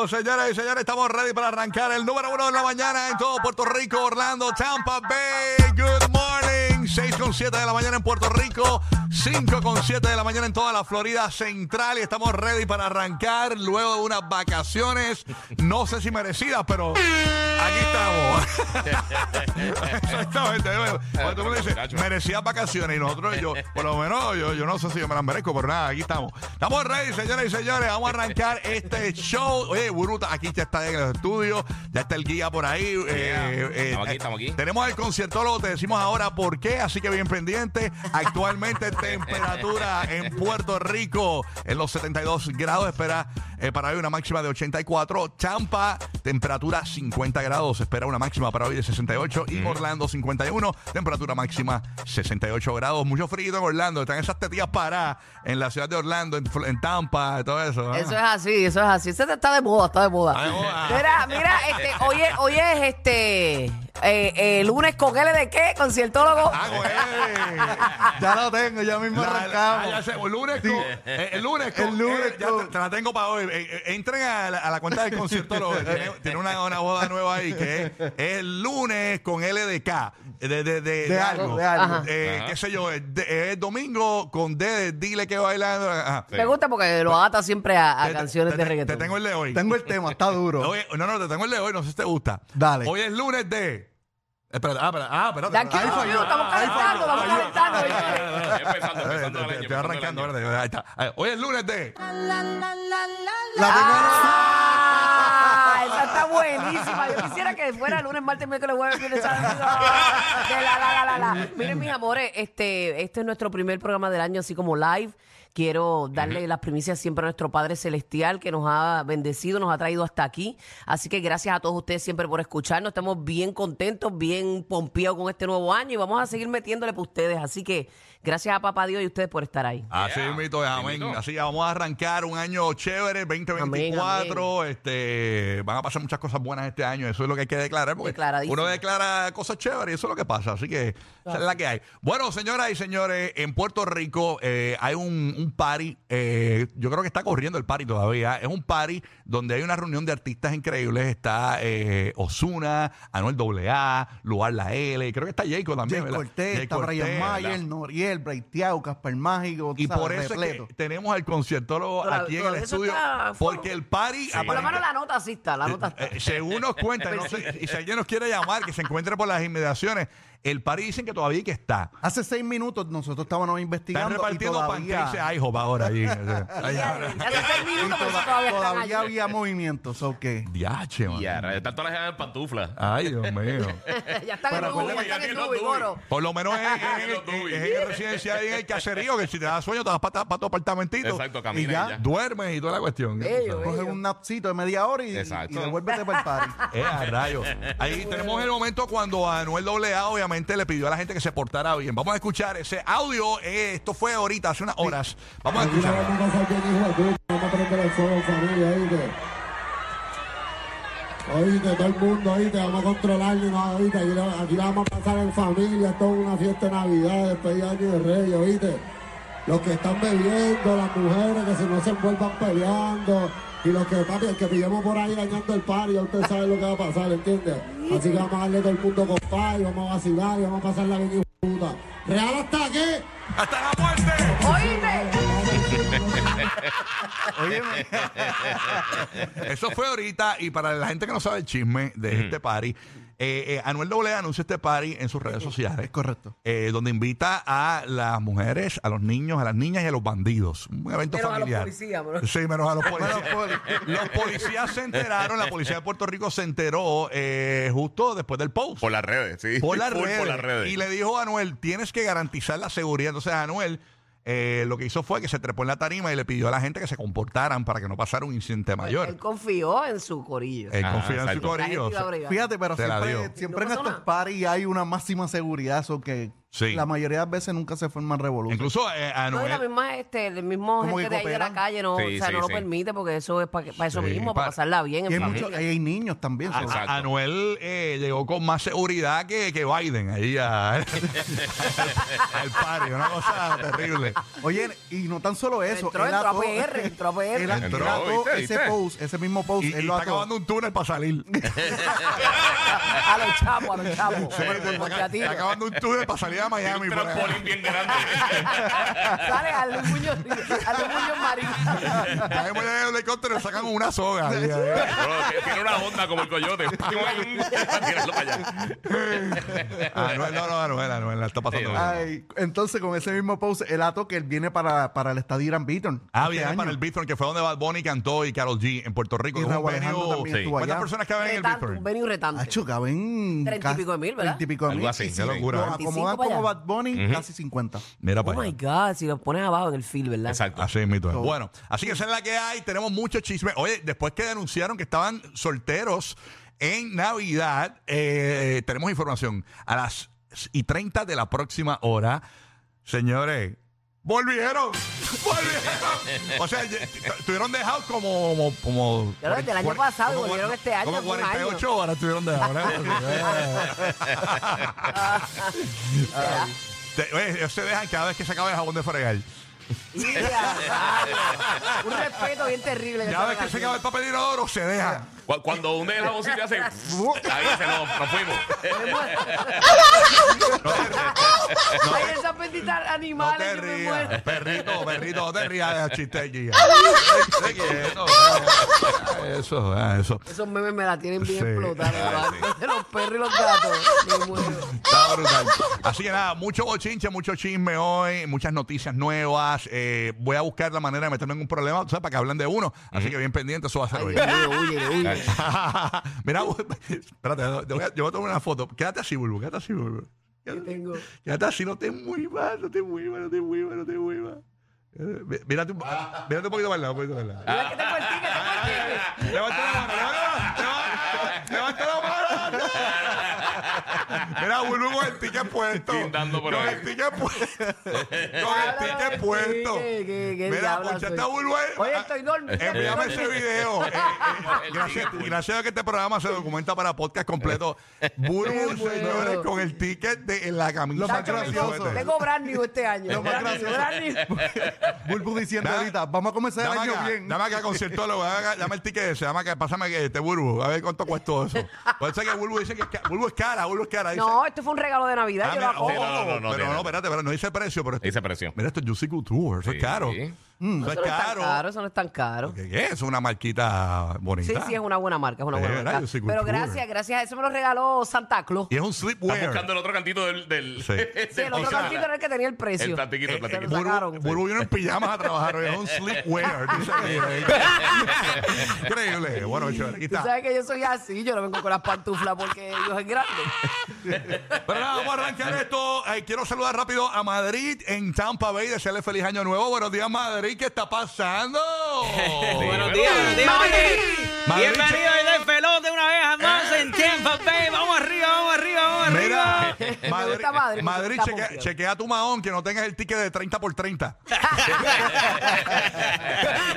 Lunes 8 de enero, señoras y señores, estamos ready para arrancar el número uno de la mañana en todo Puerto Rico, Orlando, Tampa Bay. Good morning. 6 con 7 de la mañana en Puerto Rico, 5 con 7 de la mañana en toda la Florida Central y estamos ready para arrancar luego de unas vacaciones, no sé si merecidas, pero aquí estamos. Exactamente. Cuando tú me dices, merecidas vacaciones y nosotros, yo, por lo menos, yo, yo no sé si yo me las merezco, pero nada, aquí estamos. Estamos ready, señoras y señores. Vamos a arrancar este show. Oye, Buruta, aquí ya está en el estudio. Ya está el guía por ahí. Eh, eh, Estamos aquí, eh, estamos aquí. Tenemos el conciertólogo, te decimos ahora por qué, así que bien pendiente. Actualmente temperatura en Puerto Rico en los 72 grados. Espera eh, para hoy una máxima de 84. Tampa, temperatura 50 grados. Espera una máxima para hoy de 68. Y Orlando 51, temperatura máxima 68 grados. Mucho frío en Orlando. Están esas tetillas paradas en la ciudad de Orlando, en, en Tampa, todo eso. Eso es así, eso es así. Ese está de moda, está de moda. Está de moda. Mira, mira, este, oye, oye, es este eh, eh, lunes con L de qué, conciertólogo. Ah, güey. Ya lo tengo, ya mismo La- arrancamos. ah, ya sé, el lunes con, eh, el lunes con, El lunes eh, ya con- te, te la tengo para hoy. Eh, eh, entren a la, a la cuenta del concierto. tiene tiene una, una boda nueva ahí que es, es el lunes con L de K. De, de, de, de algo, de algo. Ajá. Eh, Ajá. qué sé yo, es, de- es domingo con D de dile que bailando. Ajá. Me gusta porque lo ata siempre a, a Te- canciones te- de te- reggaetón. Te tengo el de hoy. Tengo el tema, está duro. Oye, no, no, te tengo el de hoy, no sé si te gusta. Dale. Hoy es lunes de. Espérate, ah, espérate, ah, espérate. Tranquilo, Ahí falló, estamos ahí calentando, falló, estamos falló. calentando. Empezando, empezando el año. Estoy arrancando. ¿verdad? Ahí está. Hoy es lunes de. La Ah, esa está buenísima. Yo quisiera que fuera lunes, martes, miércoles, jueves, viernes, sábado. De la, la, la, la, la. Miren, mis amores, este, este es nuestro primer programa del año, así como live. Quiero darle las primicias siempre a nuestro Padre Celestial que nos ha bendecido, nos ha traído hasta aquí. Así que gracias a todos ustedes siempre por escucharnos. Estamos bien contentos, bien pompeados con este nuevo año y vamos a seguir metiéndole para ustedes. Así que gracias a Papá Dios y ustedes por estar ahí. Así Yeah. mito, amén. Así ya vamos a arrancar un año chévere, 2024. Este, van a pasar muchas cosas buenas este año. Eso es lo que hay que declarar. Porque uno declara cosas chéveres y eso es lo que pasa. Así que esa es la que hay. Bueno, señoras y señores, en Puerto Rico eh, hay un, un party. eh, yo creo que está corriendo el party todavía. Es un party donde hay una reunión de artistas increíbles. Está eh, Osuna, Anuel AA, Luar La L. Creo que está Jacob también. Jay ¿verdad? Cortés, Jay está Brian Cortés, Mayer, ¿verdad? Noriel, Breitiao, Casper Mágico. Y sabes, por eso repleto. es que tenemos al conciertólogo aquí en el estudio. está. Porque el party, Por lo menos la nota sí está, la nota está. eh, según nos cuentan, no sé, y si alguien nos quiere llamar, que se encuentre por las inmediaciones, el party dicen que todavía que está. Hace seis minutos nosotros estábamos Están investigando y repartiendo todavía, pancakes IHOP ahora allí. Ahí ahora. Hace seis y minutos, pero toda- todavía están había movimientos, ¿o qué? Diache, man. Y ahora, están todas las en pantuflas. Ay, Dios mío. ya están en Dubi, ya están en. Por lo menos en, en- en- Dubi. en el residencial y en el caserío, que si te da sueño, te vas para tu apartamentito. Exacto, camina Y ya. y ya. Duermes y toda la cuestión. Coges un napcito de media hora y, Exacto. Y devuélvete para el party. Eh, a rayos. Ahí tenemos el momento cuando Anuel AA obviamente le pidió a la gente que se portara bien. Vamos a escuchar ese audio. eh, esto fue ahorita, hace unas horas. Vamos a escuchar. vamos a pasar bien, hijo de puta. Vamos a prender el fuego, familia, oíste. Oíste, todo el mundo, oíste, vamos a controlarnos, no, oíste. Aquí la, aquí la vamos a pasar en familia, esto es una fiesta de Navidad, despedida de año de Reyes, oíste. Los que están bebiendo, las mujeres que si no se envuelvan peleando. Y los que, papi, el que pillemos por ahí dañando el party, ya usted sabe lo que va a pasar, ¿entiendes? Así que vamos a darle todo el mundo con pay, vamos a vacilar y vamos a pasarla bien, hijo de puta. ¿Real hasta aquí? ¡Hasta la muerte! ¿Oíste? Óyeme, Eso fue ahorita. Y para la gente que no sabe el chisme de este party, eh, eh, Anuel AA anuncia este party en sus redes sociales. es correcto. eh, donde invita a las mujeres, a los niños, a las niñas y a los bandidos. Un evento Menos a los familiar. policías, bro. Sí, menos a los policías. los policías se enteraron, la policía de Puerto Rico se enteró eh, justo después del post. Por las redes, sí. por las redes. Por las redes. Y le dijo a Anuel, tienes que garantizar la seguridad. Entonces Anuel eh, lo que hizo fue que se trepó en la tarima y le pidió a la gente que se comportaran para que no pasara un incidente Él mayor. confió en su corillo. Él Ajá, confía en su exacto. La gente corillo. iba a bregar. Fíjate, pero la siempre, dio. siempre No en pasó estos nada. hay una máxima seguridad, eso que Sí. la mayoría de las veces nunca se forman revoluciones. Incluso eh, No, y la Anuel. misma, este, el mismo Como gente que de ahí de la cooperan. calle no, Sí, o sea, sí, no lo sí. permite porque eso es para eso Sí, mismo, pa- para pasarla bien Y en hay, familia. muchos- hay niños también. A- Exacto. a- Anuel eh, llegó con más seguridad que, que Biden ahí a- al party, una cosa terrible. Oye, y no tan solo eso. Entró, él entró a ató- PR, entró a PR. él- él Entró, ató ¿viste? ese ¿viste? post, ese mismo post, Y, y él lo está ató. acabando un túnel para salir. a los chapos, a los chapos. Está acabando un túnel para salir a Tiene Miami. un por trampolín bien grande. Sale a Luis Muñoz, a Luis Muñoz Marín. Caemos en el helicóptero y sacan una soga. ahí, ahí. Bro, tiene una onda como el coyote. Para tirarlo para allá. Anuel, no, no, Anuel, Anuel, la está pasando Sí, bien. Ay, entonces, con ese mismo post, el ató que él viene para, para el estadio Irán Beaton. Ah, este viene año. para el Bithorn, que fue donde Bad Bunny cantó y Carol G en Puerto Rico. Y Es un Raúl Alejandro venue- también Sí. estuvo ¿Cuántas allá. personas caben en el Retante, Bithorn? un venue retante. Acho, caben Treinta y casi- pico de mil, ¿verdad? treinta y pico de Algo mil. así, qué locura. Lo 25 acomodan para como. Bad Bunny, casi 50. Mira Oh para my allá. God, si los pones abajo en el field, ¿verdad? Exacto. Así es, mito. Bueno, así que esa es la que hay. Tenemos mucho chisme. Oye, después que denunciaron que estaban solteros en Navidad, eh, tenemos información. A las y 30 de la próxima hora, señores, volvieron. Volvieron. O sea, estuvieron dejados como. como, como desde el año pasado como volvieron este año, Como hace un año. 48 horas estuvieron dejados. Oye, ellos se dejan cada vez que se acaba el jabón de fregar. Un respeto bien terrible. que vez estaban que se haciendo. acaba el papel inodoro, se dejan. Cu- Cuando hunde el jaboncito hace. Ahí se nos, nos fuimos. Ay, esas benditas No animales, te yo me rías. muero. Perrito, perrito, no te rías de chiste ah, Eso, ah, eso. Esos memes me la tienen bien Sí. explotada. De los perros y los gatos. Me muero. Está brutal. Así que nada, mucho bochinche, mucho chisme hoy, muchas noticias nuevas. Eh, voy a buscar la manera de meterme en un problema, sabes, para que hablen de uno. Así que bien pendiente, eso va a ser hoy. Mira, espérate, yo voy, a, yo voy a tomar una foto. Quédate así, Bulbo, quédate así, Bulbo. ¿Qué tengo? Quédate así, no te muevas, no te muevas, no te muevas, no te muevas. Eh, Mírate, un- mírate un poquito para el lado, un poquito para el lado. Mira que. Levanta la mano, levanta, levanta, levanta la mano. Mira, Bulbo con el ticket puesto. Por con ahí. el ticket puesto. Con el ticket puesto. que Mira, diabla ponchate soy. ahí. Oye, estoy dormido. Envíame ese video. Eh, eh, El gracias, ticket. gracias a que este programa se documenta para podcast completo. Bulbo, Qué señores, bueno. con el ticket de, en la camisa. Lo más Tacho, gracioso. Tengo brand new este año. Lo más gracioso. brand new. Bulbu diciendo ahorita, vamos a comenzar el Dame año acá, bien. dame acá conciertólogo, dame, acá, dame el ticket ese, dame acá, pásame que este Bulbo, a ver cuánto cuesta eso. Puede ser que Bulbo dice que es ca- es cara, Bulbo es cara. No, esto fue un regalo de Navidad. Ah, yo lo mira, acojo. oh, no, no, no pero tiene. no, espérate, espérate, no dice precio, pero esto- Dice precio. mira, esto es Juicy Couture, eso es Sí. Mm, eso Eso es no es tan caro. eso no es tan caro. ¿Qué, qué es? Una marquita Sí, bonita. sí, es una buena marca, es una buena ¿verdad? marca. Pero cultura. gracias, gracias. Eso me lo regaló Santa Claus. Y es un Estás sleepwear. buscando el otro cantito del. del Sí. Sí, el otro o sea, cantito era el que tenía el precio. El platiquito, el platiquito. Burbu vino en pijamas a trabajar hoy, es un sleepwear. Increíble. Bueno, chévere, aquí Tú está. sabes que yo soy así, yo no vengo con las pantuflas porque Dios es grande. Pero nada, vamos a arrancar esto. Eh, quiero saludar rápido a Madrid en Tampa Bay, desearle feliz año nuevo. Buenos días, Madrid. ¿Qué está pasando? Buenos días, buenos días, Madrid. Madrid, Bienvenido desde el pelote una vez más en Bay. Vamos arriba, vamos arriba, vamos Mira, arriba. Me Madrid, gusta chequea, tu mahón que no tengas el ticket de 30 por 30.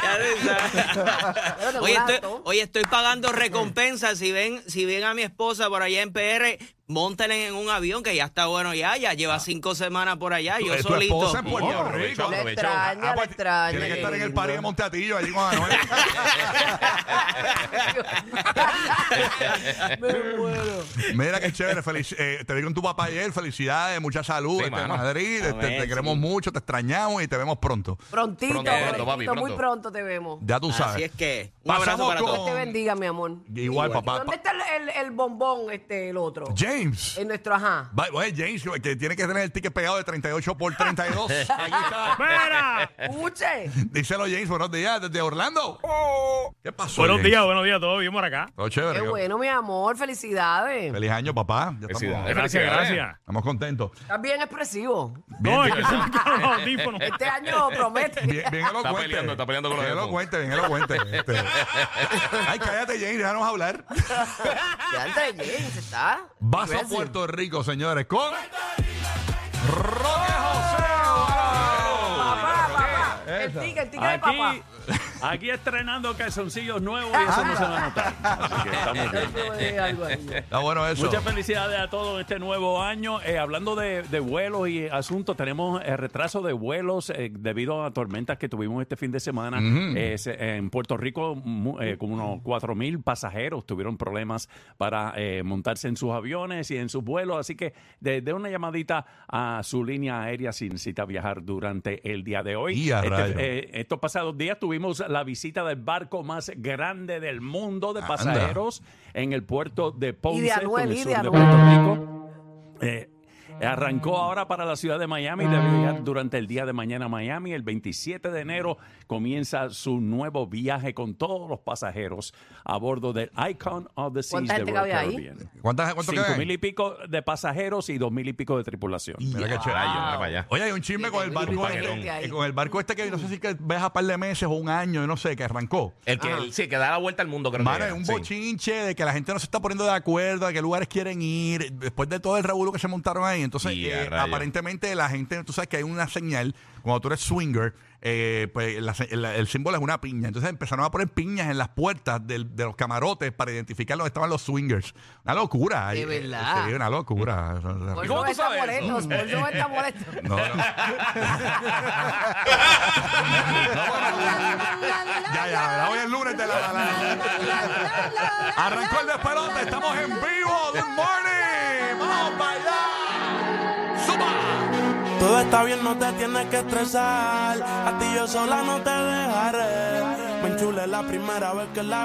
Ya tú sabes. Pero te Hoy estoy, gulato. hoy estoy pagando recompensas. Si ven, si ven a mi esposa por allá en PR, montenla en un avión que ya está bueno ya, ya lleva cinco semanas por allá, yo Eh, tu solito. esposa en Puerto Oh, Rico. Le extraña, le pues, extraña. Tiene que estar en el party de Monteatillo allí con Anuel. Me muero. Mira qué chévere. felici- eh, te vi con tu papá ayer. Felicidades, mucha salud. Sí, este, mano. Madrid. este, Amén, te queremos sí. mucho, te extrañamos y te vemos pronto. Prontito, Pronto, prontito, pronto, papi, muy pronto. pronto te vemos. Ya tú sabes. Así es que, un Pasamos abrazo para con- todos. Dios te bendiga, mi amor. Igual, papá. ¿Dónde está el, el- el bombón, este, el otro? James. En nuestro ajá. Va- Oye, James, que tiene que tener el ticket pegado de 38 por 32. Aquí está. ¡Mira! Escuche. Díselo, James. Buenos días desde Orlando. ¿Qué pasó? Buenos James? días, buenos días, todo bien por acá. Todo chévere. Qué bueno, mi amor. Felicidades. Feliz año, papá. Ya Felicidades. estamos, Gracias, Felicidades. gracias. estamos contentos. Estás bien expresivo. No, es que se me quedaron los audífonos. Este año promete. Bien, bien elocuente. peleando, está peleando con los Bien elocuente, bien elocuente. Este. Ay, cállate, James, déjanos hablar. Ya entre James está. A Aggressive. Puerto Rico, señores, con... Roque José. Papá, papá. El tique, el tique de papá. Aquí, estrenando calzoncillos nuevos y eso no se va a notar. Así que estamos bien. Está bueno eso. Muchas felicidades a todos en este nuevo año. Eh, hablando de, de vuelos y asuntos, tenemos eh, retraso de vuelos eh, debido a tormentas que tuvimos este fin de semana. Eh, se- en Puerto Rico, eh, como unos 4 mil pasajeros tuvieron problemas para eh, montarse en sus aviones y en sus vuelos. Así que de, de una llamadita a su línea aérea si necesita viajar durante el día de hoy. Y a Este, eh, estos pasados días tuvimos la visita del barco más grande del mundo de Anda. pasajeros en el puerto de Ponce, Y de Anuel, con el y sur de. Puerto Rico. Eh, arrancó ahora para la ciudad de Miami y debe llegar durante el día de mañana a Miami. El 27 de enero comienza su nuevo viaje con todos los pasajeros a bordo del Icon of the Seas ¿Cuánta de gente Royal? Caribbean. ¿Cuántas, ¿Cuánto Cinco mil y pico de pasajeros y dos mil y pico de tripulación. Mira qué chévere. Rayo, mira para allá. Oye, hay un chisme con el barco. de eh, con el barco este que no sé si que ves a par de meses o un año, yo no sé, que arrancó. El que, el- sí, que da la vuelta al mundo, creo Mano, que es un Sí. bochinche de que la gente no se está poniendo de acuerdo, a qué lugares quieren ir, después de todo el revuelo que se montaron ahí. Entonces, Y eh, a rayos. aparentemente la gente, tú sabes que hay una señal, cuando tú eres swinger, eh, pues la se- el, el símbolo es una piña. Entonces empezaron a poner piñas en las puertas del- de los camarotes para identificar dónde estaban los swingers. Una locura. De Eh, verdad. Sí, una locura. Por cómo tú está sabes molesto, eso? por eso está molesto. No, no. ya, ya, ya, hoy es lunes de la, la, la. Arrancó el despelote, estamos en vivo. Good morning. Vamos para allá. Todo está bien, no te tienes que estresar. A ti yo sola no te dejaré. Me enchulé la primera vez que la